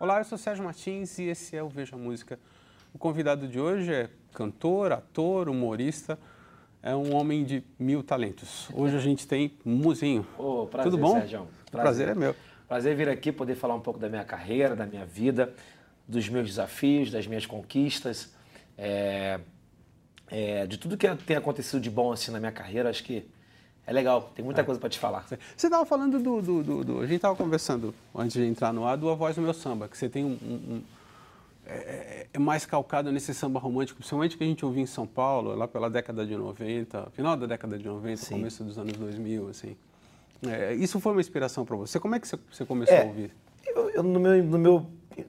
Olá, eu sou Sérgio Martins e esse é o Veja Música. O convidado de hoje é cantor, ator, humorista, é um homem de mil talentos. Hoje a gente tem Muzinho. Oh, prazer, Tudo bom? Sérgio. Prazer. prazer é meu. Prazer vir aqui poder falar um pouco da minha carreira, da minha vida, dos meus desafios, das minhas conquistas, é, é, de tudo que tem acontecido de bom assim na minha carreira. Acho que é legal, tem muita é. coisa para te falar. Você estava falando do, do, do, do, A gente estava conversando antes de entrar no ar do A Voz do Meu Samba, que você tem um. um, um é, é, é, mais calcado nesse samba romântico, principalmente que a gente ouvia em São Paulo, lá pela década de 90, final da década de 90, Sim. começo dos anos 2000, assim. É, isso foi uma inspiração para você? Como é que você começou é, a ouvir? Eu, eu, no, meu, no, meu,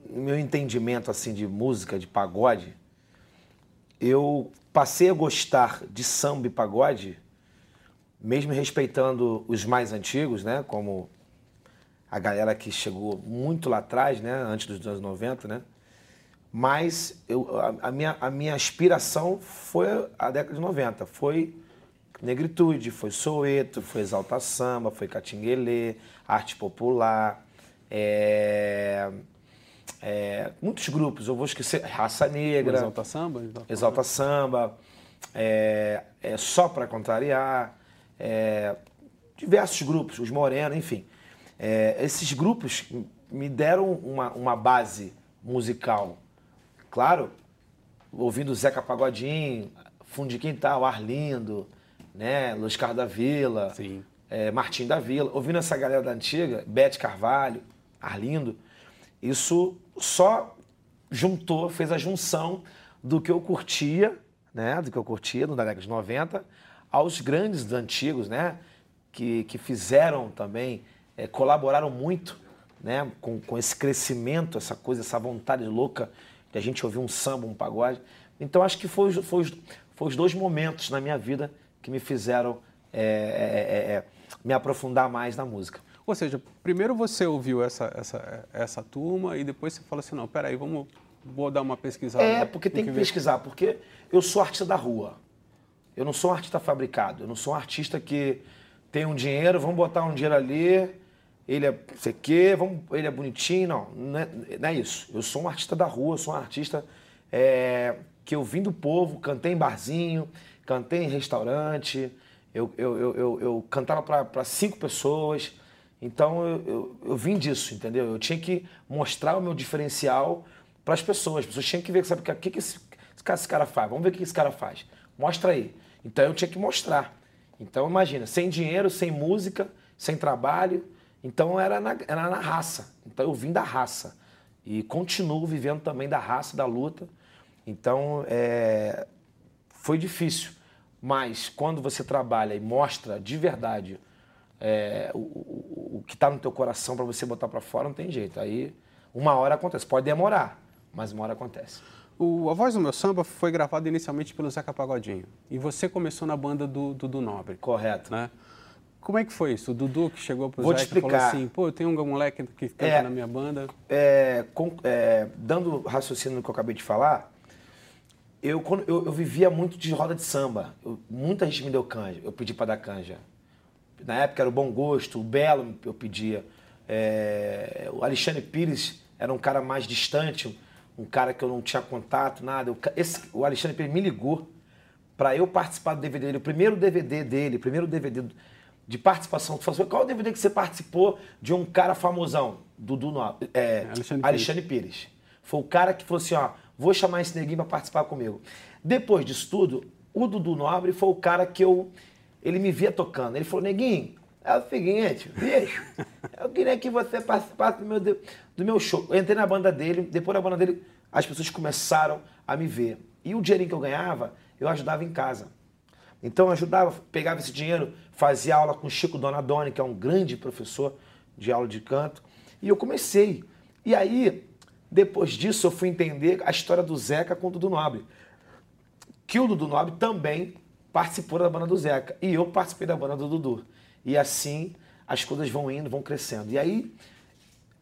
no meu entendimento assim de música, de pagode, eu passei a gostar de samba e pagode mesmo respeitando os mais antigos, né, como a galera que chegou muito lá atrás, né, antes dos anos 90, né, mas eu, a, a, minha, a minha aspiração foi a década de 90, foi negritude, foi soeto, foi exalta samba, foi catinguelê, arte popular, é, é, muitos grupos, eu vou esquecer, raça negra, exalta samba, exalta samba, é, é só para contrariar, é, diversos grupos, os Moreno, enfim. É, esses grupos me deram uma, uma base musical. Claro, ouvindo Zeca Pagodinho, Fundo de Quintal, Arlindo, né, Luiz Carlos da Vila, é, Martim da Vila, ouvindo essa galera da antiga, Bete Carvalho, Arlindo, isso só juntou, fez a junção do que eu curtia, né, do que eu curtia no década de 90, aos grandes antigos, né? Que, que fizeram também, é, colaboraram muito né? Com, com esse crescimento, essa coisa, essa vontade louca de a gente ouvir um samba, um pagode. Então acho que foi, foi, foi os dois momentos na minha vida que me fizeram é, é, é, é me aprofundar mais na música. Ou seja, primeiro você ouviu essa, essa, essa turma e depois você fala assim, não, peraí, vamos, vou dar uma pesquisada. É, porque tem que, que pesquisar, porque eu sou artista da rua. Eu não sou um artista fabricado, eu não sou um artista que tem um dinheiro, vamos botar um dinheiro ali, ele é sei quê, vamos, ele é bonitinho, não, não é, não é, isso. Eu sou um artista da rua, eu sou um artista é, que eu vim do povo, cantei em barzinho, cantei em restaurante, eu, eu, eu, eu, eu cantava para cinco pessoas, então eu, eu, eu, vim disso, entendeu? Eu tinha que mostrar o meu diferencial para as pessoas, as pessoas tinham que ver, sabe, o que, que esse, esse cara faz, vamos ver o que esse cara faz, mostra aí. Então eu tinha que mostrar. Então imagina, sem dinheiro, sem música, sem trabalho. Então era na, era na raça. Então eu vim da raça. E continuo vivendo também da raça, da luta. Então é, foi difícil. Mas quando você trabalha e mostra de verdade é, o, o, o, que está no teu coração para você botar para fora, não tem jeito. Aí uma hora acontece. Pode demorar, mas uma hora acontece. O, a Voz do Meu Samba foi gravada inicialmente pelo Zeca Pagodinho. E você começou na banda do Dudu Nobre. Correto. Né? Como é que foi isso? O Dudu que chegou pro Vou Zeca e falou assim, pô, eu tenho um moleque que canta é, na minha banda. É, com, é, dando raciocínio no que eu acabei de falar, eu, quando, eu, eu vivia muito de roda de samba. Eu, muita gente me deu canja, eu pedi para dar canja. Na época era o Bom Gosto, o Belo eu pedia. É, o Alexandre Pires era um cara mais distante, um cara que eu não tinha contato, nada. Esse, o Alexandre Pires me ligou para eu participar do DVD dele, o primeiro DVD dele, o primeiro DVD de participação. Tu falou assim, qual o DVD que você participou de um cara famosão? Dudu no, é, Alexandre, Alexandre Pires. Pires. Foi o cara que falou assim, ó, vou chamar esse neguinho para participar comigo. Depois disso tudo, o Dudu Nobre foi o cara que eu. Ele me via tocando. Ele falou, neguinho, é o seguinte, bicho, eu queria que você participasse do meu, do meu show. Eu entrei na banda dele, depois da banda dele, as pessoas começaram a me ver. E o dinheirinho que eu ganhava, eu ajudava em casa. Então eu ajudava, pegava esse dinheiro, fazia aula com Chico Donadoni, que é um grande professor de aula de canto, e eu comecei. E aí, depois disso, eu fui entender a história do Zeca com o Dudu Nobre. Que o Dudu Nobre também participou da banda do Zeca, e eu participei da banda do Dudu. E assim as coisas vão indo, vão crescendo. E aí,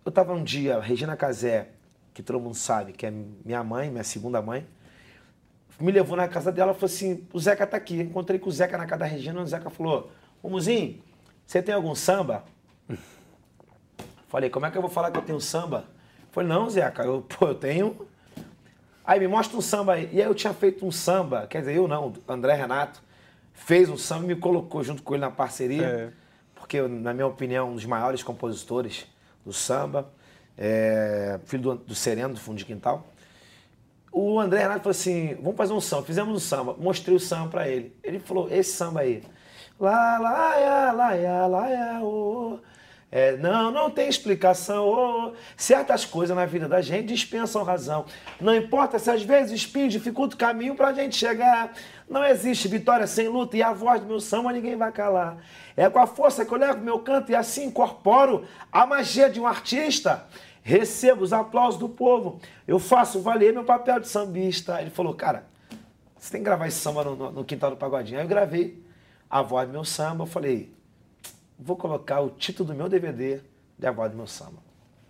eu estava um dia, Regina Casé, que todo mundo sabe, que é minha mãe, minha segunda mãe, me levou na casa dela e falou assim: o Zeca tá aqui. Encontrei com o Zeca na casa da Regina, e o Zeca falou: Ô Muzinho, você tem algum samba? Falei, como é que eu vou falar que eu tenho samba? falei, não, Zeca, eu, pô, eu tenho. Aí me mostra um samba aí. E aí eu tinha feito um samba, quer dizer, eu não, André Renato, fez um samba e me colocou junto com ele na parceria. É. Porque, na minha opinião, um dos maiores compositores do samba. É, filho do, do Sereno, do Fundo de Quintal. O André Renato falou assim: vamos fazer um samba. Fizemos um samba. Mostrei o samba para ele. Ele falou: esse samba aí. Lá, lá, ya, lá, ya, lá, ya, oh. É, não, não tem explicação. Oh, certas coisas na vida da gente dispensam razão. Não importa se às vezes espinho dificulta o caminho para gente chegar. Não existe vitória sem luta e a voz do meu samba ninguém vai calar. É com a força que eu levo meu canto e assim incorporo a magia de um artista. Recebo os aplausos do povo. Eu faço valer meu papel de sambista. Ele falou, cara, você tem que gravar esse samba no, no, no quintal do Pagodinho. Aí eu gravei a voz do meu samba. Eu falei, vou colocar o título do meu DVD de A Voz do Meu Samba.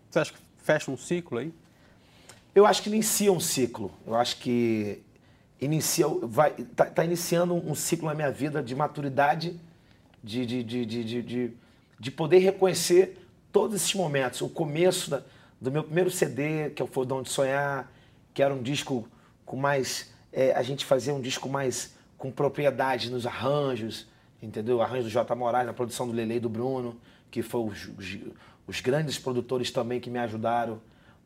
Você acha que fecha um ciclo aí? Eu acho que inicia um ciclo. Eu acho que inicia, vai, tá, tá iniciando um ciclo na minha vida de maturidade, de, de, de, de, de, de poder reconhecer todos esses momentos. O começo da, do meu primeiro CD, que é o Fodão de Sonhar, que era um disco com mais. É, a gente fazia um disco mais com propriedade nos arranjos, entendeu? O arranjo do J. Moraes, a produção do Lele e do Bruno, que foram os, os, os, grandes produtores também que me ajudaram.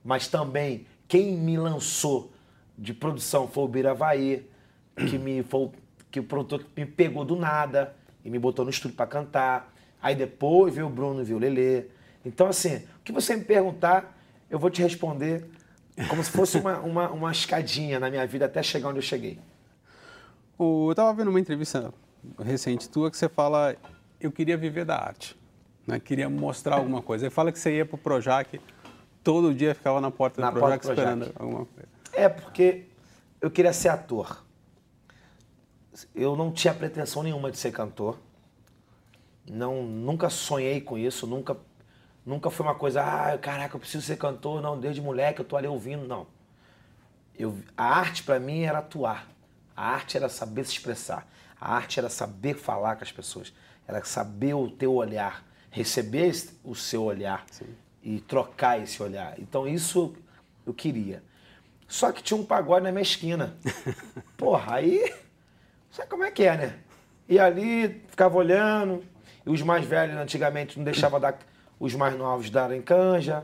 Mas também, quem me lançou de produção foi o Biravaí, que, me, foi, que o produtor me pegou do nada e me botou no estúdio para cantar. Aí depois veio o Bruno, veio o Lele. Então, assim, o que você me perguntar, eu vou te responder como se fosse uma, uma, uma escadinha na minha vida até chegar onde eu cheguei. Eu estava vendo uma entrevista recente tua que você fala, eu queria viver da arte, né? queria mostrar alguma coisa. Você fala que você ia para o Projac, todo dia ficava na porta na do Projac, porta esperando Projac. alguma coisa. É, porque eu queria ser ator. Eu não tinha pretensão nenhuma de ser cantor. Não, nunca sonhei com isso, nunca, nunca foi uma coisa, ah, caraca, eu preciso ser cantor. Não, desde moleque eu tô ali ouvindo, não. Eu, a arte para mim era atuar. A arte era saber se expressar. A arte era saber falar com as pessoas, era saber o teu olhar, receber o seu olhar Sim. e trocar esse olhar. Então isso eu queria. Só que tinha um pagode na minha esquina. Porra, aí. Sabe como é que é, né? E ali, ficava olhando. E os mais velhos antigamente não deixavam dar, os mais novos darem canja.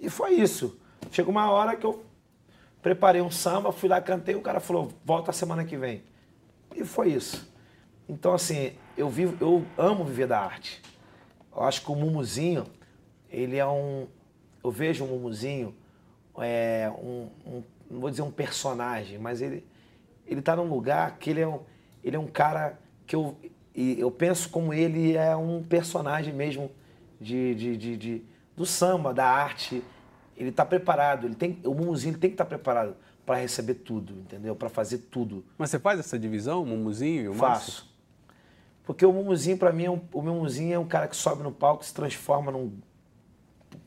E foi isso. Chegou uma hora que eu preparei um samba, fui lá, cantei, o cara falou, volta semana que vem. E foi isso. Então, assim, eu, vivo, eu amo viver da arte. Eu acho que o Mumuzinho, ele é um. Eu vejo o Mumuzinho, é, um, um, não vou dizer um personagem, mas ele ele está num lugar que ele é um, ele é um cara que eu, eu penso como ele é um personagem mesmo de, de, de, de do samba, da arte. Ele está preparado, ele tem, o Mumuzinho ele tem que estar tá preparado para receber tudo, entendeu? Para fazer tudo. Mas você faz essa divisão, o Mumuzinho e o Faço. Márcio? Porque o Mumuzinho, para mim, é um, o Mumuzinho é um cara que sobe no palco, se transforma num,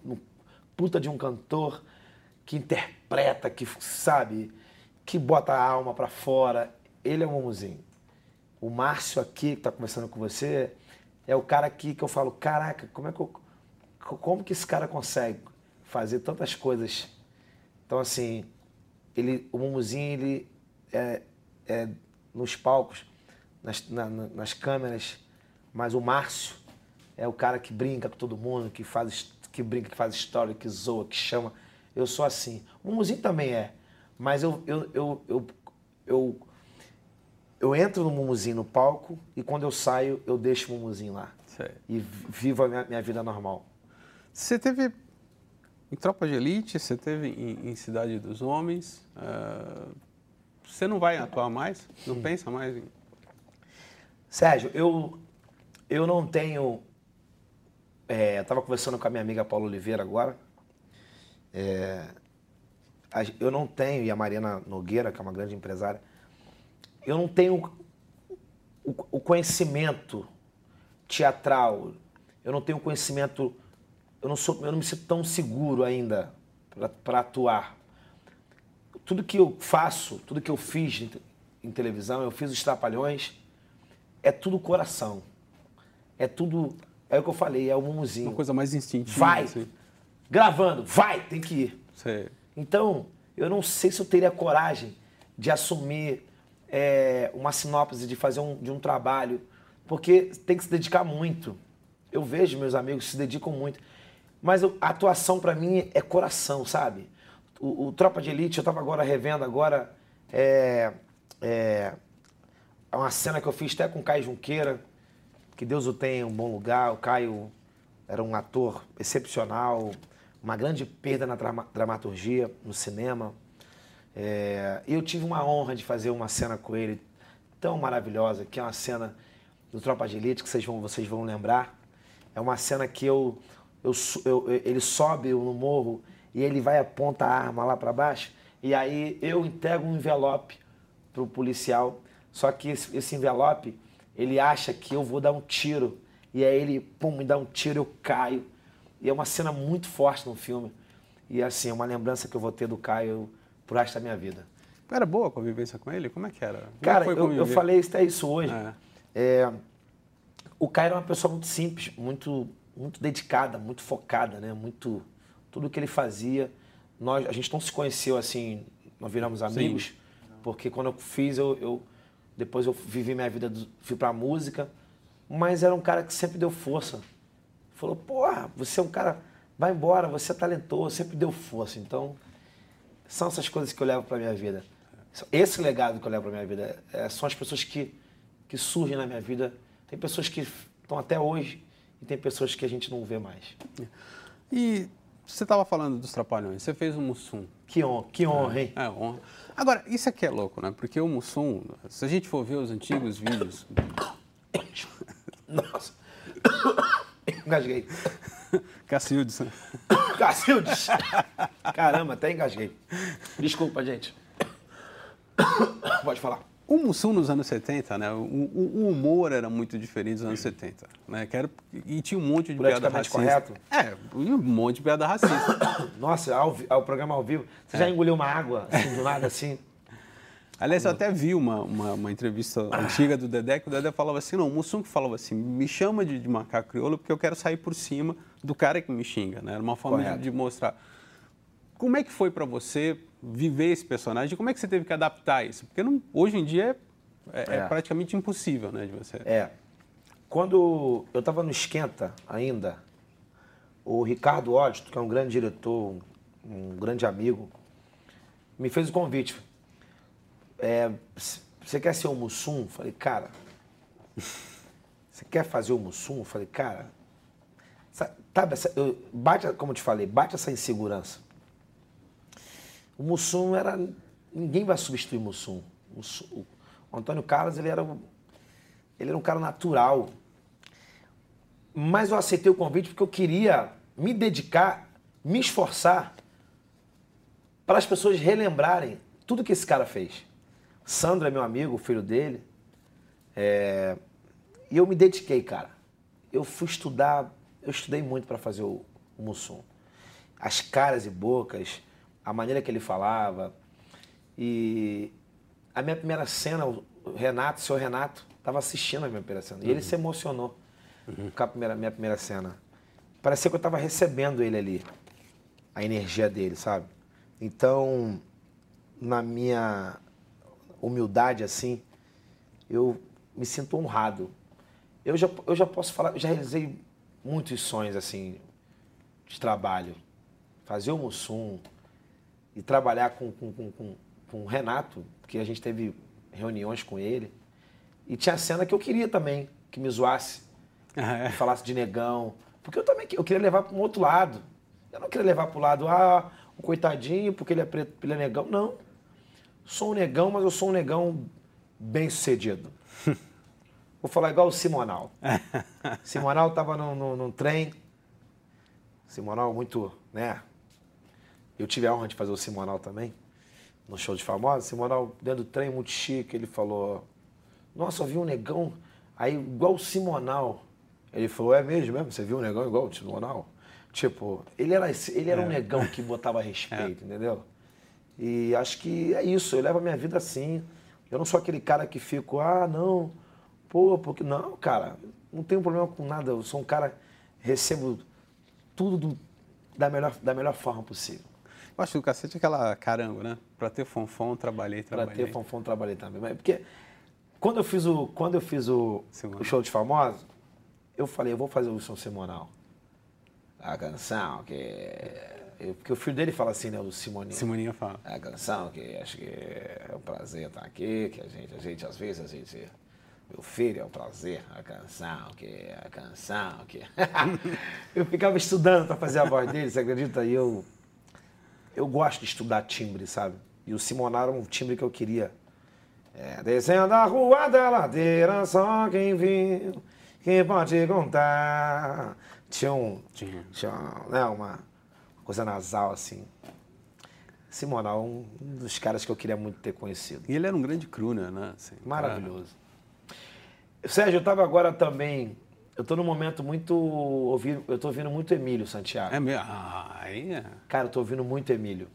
num puta de um cantor, que interpreta, que sabe, que bota a alma para fora. Ele é o Mumuzinho. O Márcio aqui, que está conversando com você, é o cara aqui que eu falo, caraca, como é que eu, como que esse cara consegue fazer tantas coisas? Então, assim, ele, o Mumuzinho, ele é, é nos palcos, nas, na, nas câmeras, mas o Márcio é o cara que brinca com todo mundo, que faz, que brinca, que faz história, que zoa, que chama. Eu sou assim. O Mumuzinho também é, mas eu, eu, eu, eu, eu, eu entro no Mumuzinho no palco e quando eu saio, eu deixo o Mumuzinho lá. Sei. E vivo a minha, minha vida normal. Você teve em Tropa de Elite, você teve em, em Cidade dos Homens. Uh, você não vai atuar mais? Não pensa mais em. Sérgio, eu, eu não tenho. É, eu estava conversando com a minha amiga Paula Oliveira agora. É, eu não tenho, e a Mariana Nogueira, que é uma grande empresária, eu não tenho o, o conhecimento teatral, eu não tenho conhecimento eu não, sou, eu não me sinto tão seguro ainda para atuar. Tudo que eu faço, tudo que eu fiz em, em, televisão, eu fiz os Trapalhões, é tudo coração. É tudo. É o que eu falei, é o mumuzinho. Uma coisa mais instintiva. Vai! Assim. Gravando, vai, tem que ir. Sei. Então, eu não sei se eu teria coragem de assumir é, uma sinopse, de fazer um, de um trabalho, porque tem que se dedicar muito. Eu vejo meus amigos se dedicam muito. Mas a atuação para mim é coração, sabe? O, o, Tropa de Elite, eu tava agora revendo agora, é, é, é uma cena que eu fiz até com o Caio Junqueira, que Deus o tenha em um bom lugar. O Caio era um ator excepcional, uma grande perda na drama, dramaturgia, no cinema. É, eu tive uma honra de fazer uma cena com ele tão maravilhosa, que é uma cena do Tropa de Elite, que vocês vão, vocês vão lembrar. É uma cena que eu, eu, eu ele sobe no morro e ele vai aponta a arma lá para baixo, e aí eu entrego um envelope pro policial, só que esse, esse envelope, ele acha que eu vou dar um tiro, e aí ele, pum, me dá um tiro, eu caio. E é uma cena muito forte no filme. E assim, é uma lembrança que eu vou ter do Caio pro resto da minha vida. Era boa a convivência com ele? Como é que era? É Cara, eu, eu, falei até isso hoje. É. É, o Caio era uma pessoa muito simples, muito, muito dedicada, muito focada, né? Muito, tudo que ele fazia. Nós, a gente não se conheceu assim, nós viramos amigos, Sim. porque quando eu fiz, eu, eu depois eu vivi minha vida, fui pra música, mas era um cara que sempre deu força. Falou, porra, você é um cara, vai embora, você é talentoso, sempre deu força. Então, são essas coisas que eu levo pra minha vida. Esse legado que eu levo pra minha vida é, são as pessoas que, que surgem na minha vida. Tem pessoas que estão até hoje e tem pessoas que a gente não vê mais. E você estava falando dos Trapalhões, você fez o Mussum. Que honra, que honra, é, hein? É, honra. Agora, isso aqui é louco, né? Porque o Mussum, se a gente for ver os antigos vídeos... Nossa! Engasguei. Cacildes. Né? Cacildes! Caramba, até engasguei. Desculpa, gente. Pode falar. O Mussum nos anos 70, né? O, o, humor era muito diferente dos anos 70, né? Que era, e tinha um monte de piada racista. correto? É, um monte de piada racista. Nossa, ao, ao programa ao vivo. Você é. já engoliu uma água, assim, do nada, assim? Aliás, eu até vi uma, uma, uma entrevista antiga do Dedé, que o Dedé falava assim, não, o Mussum que falava assim, me chama de, de macaco crioulo porque eu quero sair por cima do cara que me xinga, né? Era uma forma de, de mostrar. Como é que foi para você viver esse personagem? Como é que você teve que adaptar isso? Porque não, hoje em dia é, é, é, praticamente impossível, né, de você. É. Quando eu estava no Esquenta ainda, o Ricardo Odito, que é um grande diretor, um, um grande amigo, me fez o convite. É, você quer ser o Mussum? Falei, cara, você quer fazer o Mussum? Falei, cara, sabe, eu, bate, como eu te falei, bate essa insegurança. O Mussum era. Ninguém vai substituir o Mussum. O, o Antônio Carlos, ele era, ele era um cara natural. Mas eu aceitei o convite porque eu queria me dedicar, me esforçar para as pessoas relembrarem tudo que esse cara fez. Sandro é meu amigo, filho dele. É... E eu me dediquei, cara. Eu fui estudar, eu estudei muito para fazer o, o Mussum. As caras e bocas, a maneira que ele falava. E a minha primeira cena, o Renato, o seu Renato, estava assistindo a minha primeira cena. E uhum. ele se emocionou uhum. com a primeira, minha primeira cena. Parecia que eu estava recebendo ele ali, a energia dele, sabe? Então, na minha humildade assim, eu me sinto honrado. Eu já, eu já posso falar, já realizei muitos sonhos assim de trabalho. Fazer o Mussum, e trabalhar com, com, com, com, com o Renato, que a gente teve reuniões com ele. E tinha cena que eu queria também, que me zoasse, ah, é. que falasse de negão. Porque eu também eu queria levar para um outro lado. Eu não queria levar para o lado, ah, o coitadinho, porque ele é preto, ele é negão. Não. Sou um negão, mas eu sou um negão bem sucedido. Vou falar igual o Simonal. Simonal estava num, num, num trem. Simonal muito, né? Eu tive a honra de fazer o Simonal também, no show de famosos. Simonal, dentro do trem, muito chique, ele falou: Nossa, eu vi um negão aí igual o Simonal. Ele falou: É mesmo, mesmo? Você viu um negão igual o Simonal? Tipo, ele era, ele era é. um negão que botava respeito, é. entendeu? E acho que é isso, eu levo a minha vida assim. Eu não sou aquele cara que fico, ah, não, pô, porque. Não, cara, não tenho problema com nada. Eu sou um cara, recebo tudo do, da, melhor, da melhor forma possível. Eu acho que o cacete é aquela caramba, né? Pra ter fonfon, trabalhei, Pra trabalhei. ter fonfon, trabalhei também. Mas porque quando eu fiz o, quando eu fiz o, o show de famosos, eu falei, eu vou fazer o Wilson Simonal. A canção que... eu- Porque o filho dele fala assim, né, o Simoninho. Simoninha fala. A canção que acho que é um prazer estar aqui, que a gente, a gente às vezes a gente, meu filho é um prazer, a canção que a canção que eu ficava estudando para fazer a voz dele, você acredita? E eu eu gosto de estudar timbre, sabe? E o Simonar era um timbre que eu queria. É, descendo a rua da ladeira, só quem viu, quem pode contar. Tinha um, Tinha. tinha né, uma coisa nasal assim. Simonal, um um dos caras que eu queria muito ter conhecido. E ele era um grande crooner, né? Assim, Maravilhoso. Sérgio, eu estava agora também. Eu estou num momento muito. Ouvindo, eu estou ouvindo muito Emílio Santiago. É mesmo? Ah, é. Cara, eu tô ouvindo muito Emílio.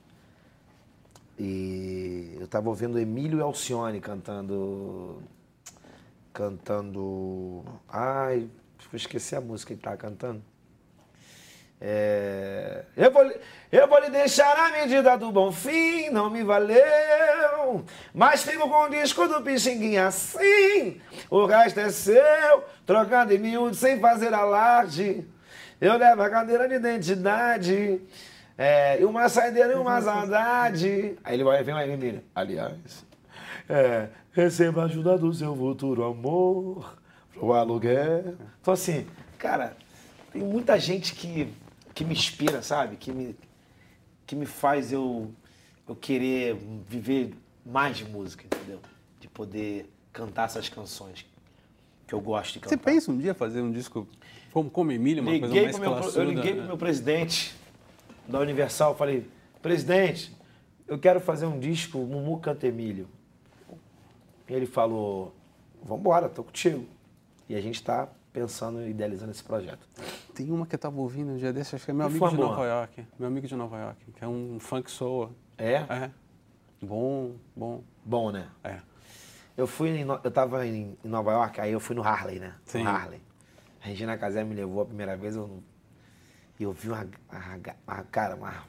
E eu tava ouvindo Emílio e Alcione cantando. Cantando. Ai, esqueci a música que ele tava cantando. É, eu, vou, lhe- eu vou lhe deixar a medida do bom fim, não me Mas fico com o disco do Pixinguinha assim. O resto é seu, trocando em miúdo sem fazer alarde. Eu levo a cadeira de identidade. É, e uma saideira e uma saudade. Aí ele vai vem aí, Emílio. Aliás, é, receba a ajuda do seu futuro amor pro aluguel. Então, assim, cara, tem muita gente que, que me inspira, sabe? Que me, que me faz eu, eu querer viver mais de música, entendeu? De poder cantar essas canções que eu gosto de cantar. Você pensa um dia fazer um disco como, como Emílio, uma coisa Liguei mais pro meu, classuda? eu liguei pro né? meu presidente da Universal, falei, presidente, eu quero fazer um disco Mumu Canta Emílio. E ele falou, vambora, tô contigo. E a gente tá pensando e idealizando esse projeto. Tem uma que eu tava ouvindo um dia desse, acho que é meu amigo de? Nova York. Meu amigo de Nova York, que é um funk soul. É? É. Bom, bom. Bom, né? É. Eu fui em, eu tava em, Nova York, aí eu fui no Harley, né? Sim. No Harley. A Regina Casé me levou a primeira vez, eu, e eu vi uma, uma, cara, uma,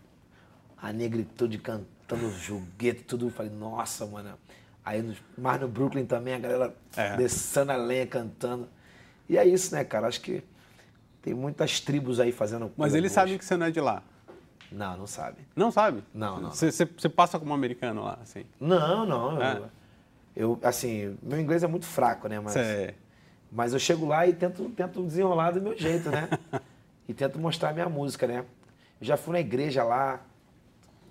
a negritude cantando joguete, tudo. Eu falei, nossa, mano. Aí, no, mas no Brooklyn também, a galera É. descendo a lenha, cantando. E é isso, né, cara? Acho que tem muitas tribos aí fazendo Mas eles sabem que você não é de lá. Não, não sabe. Não sabe? Não, não, Você, passa como americano lá, assim. Não, não. É. Eu, eu, assim, meu inglês é muito fraco, né? Mas, Você... mas eu chego lá e tento, tento desenrolar do meu jeito, né? e tento mostrar a minha música, né? Eu já fui na igreja lá,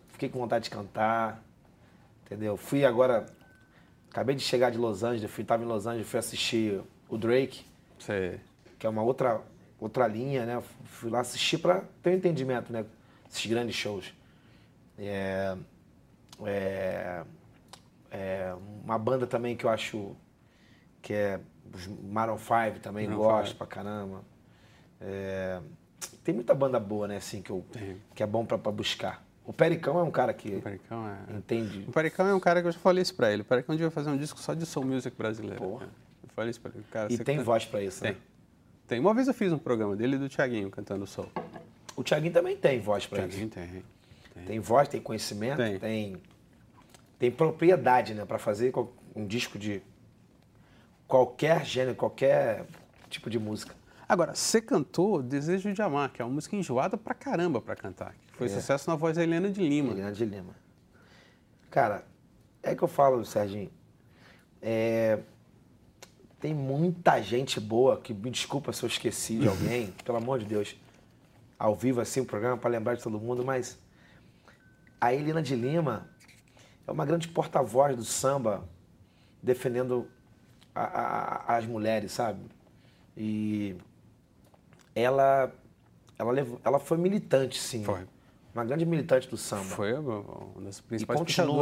fiquei com vontade de cantar, entendeu? Fui agora, acabei de chegar de Los Angeles, fui, tava em Los Angeles, fui assistir o Drake, Você... que é uma outra, outra linha, né? Fui lá assistir para ter um entendimento, né? Esses grandes shows. É, é, é uma banda também que eu acho que é os Maroon 5 também, Maroon gosto five. pra caramba. É, tem muita banda boa, né, assim, que, eu, Tem. que é bom pra, pra buscar. O Pericão é um cara que O Pericão é... entende. O Pericão é um cara que eu já falei isso pra ele. O Pericão devia fazer um disco só de soul music brasileiro. Porra. Eu falei isso pra ele. Cara, E tem canta- voz pra isso, Tem. né? Tem. Uma vez eu fiz um programa dele e do Thiaguinho cantando soul. O Thiaguinho também tem voz pra isso. Tem. tem. Tem voz, tem conhecimento, Tem. tem, tem, propriedade, né? Pra fazer um disco de qualquer gênero, qualquer tipo de música. Agora, você cantou Desejo de Amar, que é uma música enjoada pra caramba pra cantar. Que foi É. sucesso na voz da Helena de Lima. Helena de Lima. Cara, é que eu falo, Serginho. É, tem muita gente boa, que me desculpa se eu esqueci de alguém, pelo amor de Deus. Ao vivo, assim, o programa, para lembrar de todo mundo, mas a Helena de Lima é uma grande porta-voz do samba, defendendo a- a- as mulheres, sabe? E ela, ela, levou- ela foi militante, sim. Foi. Uma grande militante do samba. Foi uma das principais.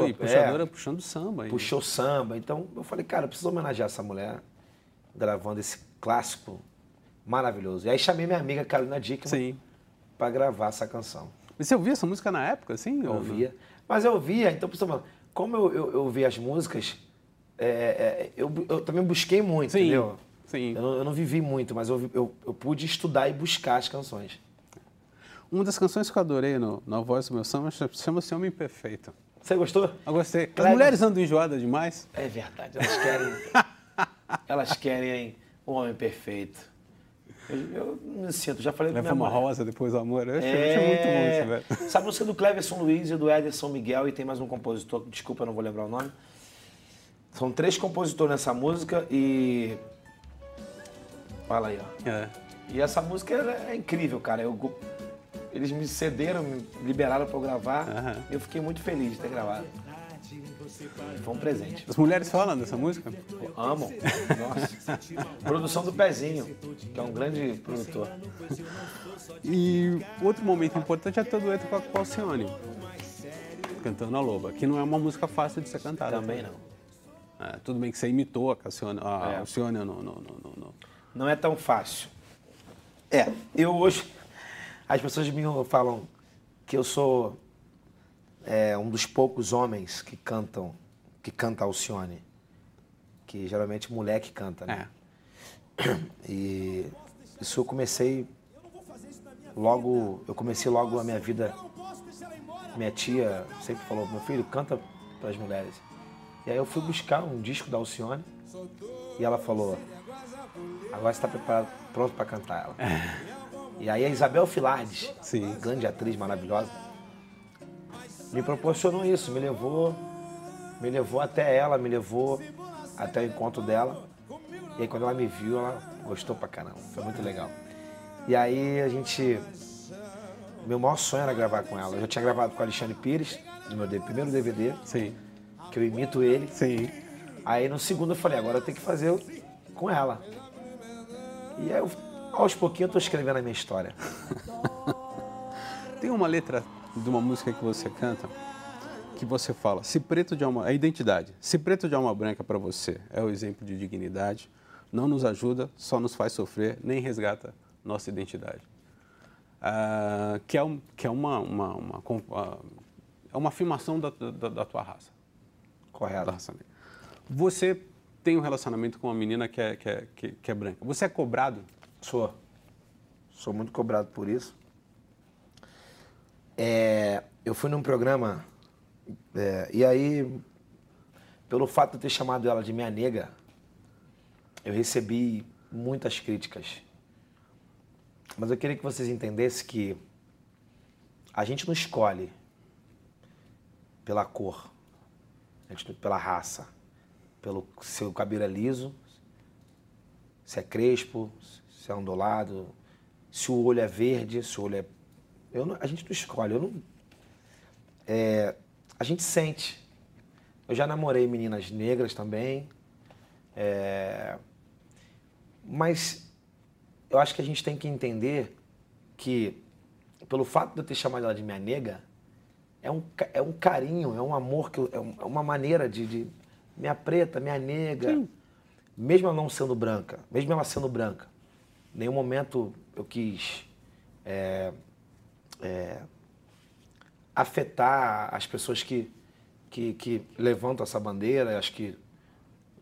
E é. puxadora puxando samba. puxou samba. Então eu falei, cara, eu preciso homenagear essa mulher gravando esse clássico maravilhoso. E aí chamei minha amiga Carolina Dickman Sim. Para gravar essa canção. E você ouvia essa música na época, assim? Eu ouvia. Mas eu ouvia, então, como eu, eu, eu ouvia as músicas, é, é, eu, eu também busquei muito, Sim, entendeu? sim. Eu, não- eu não vivi muito, mas eu, eu, eu pude estudar e buscar as canções. uma das canções que eu adorei no, na voz do meu samba chama-se Homem Perfeito. Você gostou? Eu gostei. As mulheres andam enjoadas demais? É verdade, elas querem. elas querem o homem perfeito. Eu, eu me sinto, já falei Leva uma mãe. rosa, depois o amor. Eu achei, É... muito bom isso, velho. Sabe a música do Cleverson Luiz e do Ederson Miguel e tem mais um compositor, desculpa, eu não vou lembrar o nome. São três compositores nessa música e. Fala aí, ó. É. E essa música ela é incrível, cara. Eu, eles me cederam, me liberaram pra eu gravar. Eu fiquei muito feliz de ter gravado. Foi um presente. As mulheres falam dessa música? Pô, Amam. Nossa. Produção do Pezinho, que é um grande produtor. E outro momento importante é teu dueto com a, Alcione. Cantando a Loba, que não é uma música fácil de ser cantada. Também não. É, tudo bem que você imitou a, Cassione, a É. Alcione no, no, no, no- no- Não é tão fácil. É, eu hoje. As pessoas me falam que eu sou é, um dos poucos homens que cantam, que canta Alcione. Que geralmente mulher que canta, né? É. E isso eu comecei logo, eu comecei logo a minha vida. Minha tia sempre falou, meu filho, canta para as mulheres. E aí eu fui buscar um disco da Alcione e ela falou, agora você está preparado, pronto para cantar ela. E aí a Isabel Filardes, Sim. grande atriz maravilhosa, me proporcionou isso, me levou, me levou até ela, me levou até o encontro dela. E aí quando ela me viu, ela gostou pra caramba. Foi muito legal. E aí a gente. Meu maior sonho era gravar com ela. Eu já tinha gravado com o Alexandre Pires, no meu primeiro DVD, Sim, que eu imito ele. sim. Aí no segundo eu falei, agora eu tenho que fazer com ela. E aí aos pouquinhos eu tô escrevendo a minha história. Tem uma letra de uma música que você canta que você fala, se preto de alma, a identidade, se preto de alma branca para você é o exemplo de dignidade, não nos ajuda, só nos faz sofrer, nem resgata nossa identidade. Ah, que é, um, que é uma, uma, uma, com- ah, é uma afirmação da, da, da tua raça, da Correto. raça negra. Você tem um relacionamento com uma menina que é, que é, que, que é branca. Você é cobrado? Sou. Sou muito cobrado por isso. É, eu fui num programa, é, e aí, pelo fato de eu ter chamado ela de minha nega, eu recebi muitas críticas. Mas eu queria que vocês entendessem que a gente não escolhe pela cor, gente, pela raça, pelo seu cabelo é liso, se é crespo, se é ondulado, se o olho é verde, se o olho é. Eu não- a gente não escolhe, eu não. É, a gente sente. Eu já namorei meninas negras também. é, mas eu acho que a gente tem que entender que, pelo fato de eu ter chamado ela de minha nega, é um, é um carinho, é um amor, que eu- é é uma maneira de, de minha preta, minha nega. Mesmo ela não sendo branca, mesmo ela sendo branca, em nenhum momento eu quis é, é, afetar as pessoas que, que, que levantam essa bandeira. Acho que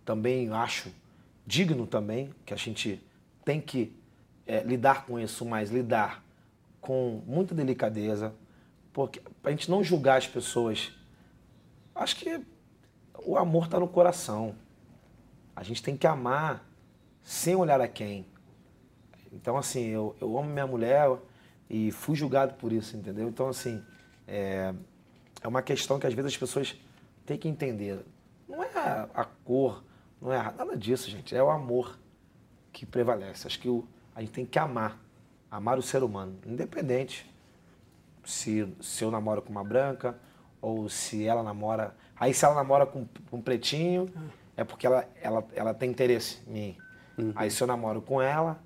também acho digno também que a gente tem que é, lidar com isso, mas lidar com muita delicadeza, porque a gente não julgar as pessoas. Acho que o amor está no coração. A gente tem que amar sem olhar a quem. Então, assim, eu, eu amo minha mulher e fui julgado por isso, entendeu? Então, assim, é, é uma questão que às vezes as pessoas têm que entender. Não é a, a cor, não é nada disso, gente. É o amor que prevalece. Acho que o, a gente tem que amar. Amar o ser humano, independente se, se eu namoro com uma branca ou se ela namora. Aí se ela namora com, com um pretinho, é porque ela, ela, ela tem interesse em mim. Aí se eu namoro com ela,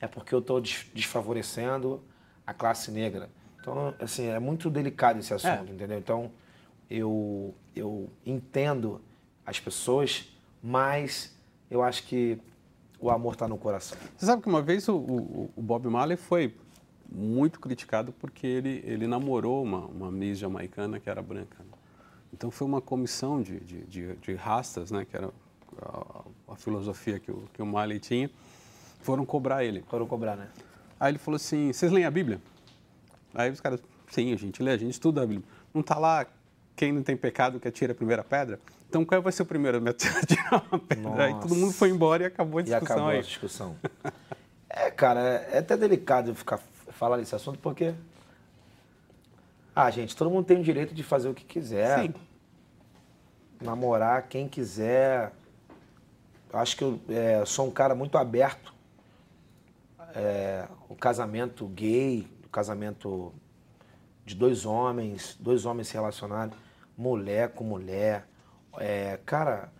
é porque eu estou desfavorecendo a classe negra. Então, assim, é muito delicado esse assunto, entendeu? Então, eu, eu entendo as pessoas, mas eu acho que o amor está no coração. Você sabe que uma vez o, o- o Bob Marley foi muito criticado porque ele, ele namorou uma, uma Miss jamaicana que era branca. né? Então foi uma comissão de, de, de, de rastas, né, que era a, a filosofia que o, que o Marley tinha, foram cobrar ele. Foram cobrar, né? Aí ele falou assim, vocês leem a Bíblia? Aí os caras, sim, a gente lê, a gente estuda a Bíblia. Não está lá quem não tem pecado que atira a primeira pedra? Então qual vai ser o primeiro a tirar uma pedra? Nossa. Aí todo mundo foi embora e acabou a discussão e acabou aí. a discussão. é, cara, é até delicado ficar falar desse assunto porque ah, gente, todo mundo tem o direito de fazer o que quiser. Sim. Namorar quem quiser. Acho que eu é, sou um cara muito aberto. É, o casamento gay, o casamento de dois homens, dois homens se relacionarem, mulher com mulher. É, cara,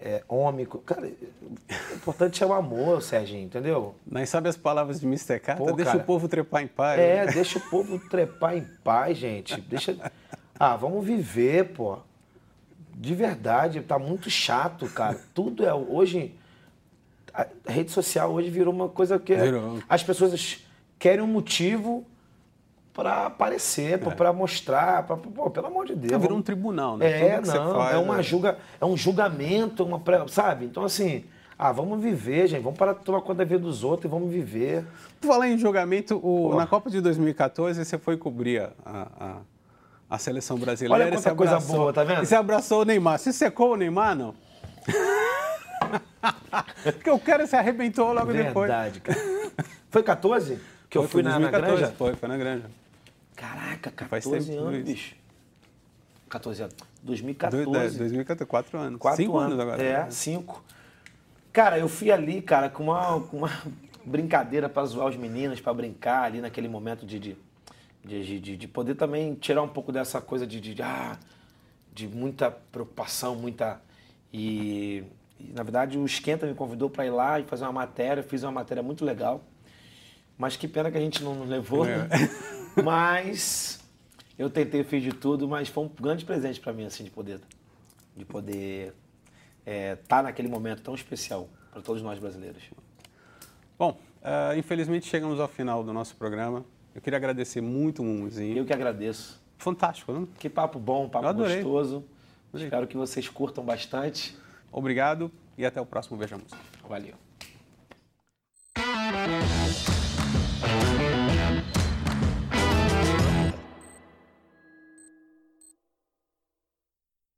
é, homem. Cara, o importante é o amor, Serginho, entendeu? Mas sabe as palavras de Mr. Carter? Pô, deixa cara, o povo trepar em paz. É, né? deixa o povo trepar em paz, gente. Deixa. Ah, vamos viver, pô. De verdade, tá muito chato, cara. Tudo é. Hoje. A rede social hoje virou uma coisa que. Virou. As pessoas querem um motivo para aparecer, é. para mostrar, pra, pô, pelo amor de Deus. É, virou um tribunal, né? É, não, faz, é, uma é... Julga, é um julgamento, uma sabe? Então, assim, ah, vamos viver, gente, vamos parar de tomar conta da vida dos outros e vamos viver. Tu falar em julgamento, o, na Copa de 2014 você foi cobrir a, a, a seleção brasileira. Olha quanta coisa boa, tá vendo? E você abraçou o Neymar. Você secou o Neymar, não? Porque o cara se arrebentou logo Verdade, depois. Verdade, cara. Foi 14? Que foi, eu fui na, 2014, na granja? Foi, foi na granja. Caraca, 14 anos, bicho. 14 anos. 2014. 2014, 4 anos. 4 cinco anos, agora. É, 5. Cara, eu fui ali, cara, com uma, com uma brincadeira para zoar os meninos, para brincar ali naquele momento de, de, de, de, de poder também tirar um pouco dessa coisa de, de, de, ah, de muita preocupação, muita. E, na verdade, o Esquenta me convidou para ir lá e fazer uma matéria. Eu fiz uma matéria muito legal. Mas que pena que a gente não levou. É. Né? Mas eu tentei, fiz de tudo, mas foi um grande presente para mim, assim, de poder, de poder estar é, tá naquele momento tão especial para todos nós brasileiros. Bom, uh, infelizmente chegamos ao final do nosso programa. Eu queria agradecer muito o Mumuzinho. Eu que agradeço. Fantástico, né? Que papo bom, papo gostoso. Adorei. Espero que vocês curtam bastante. Obrigado e até o próximo Veja Música. Valeu.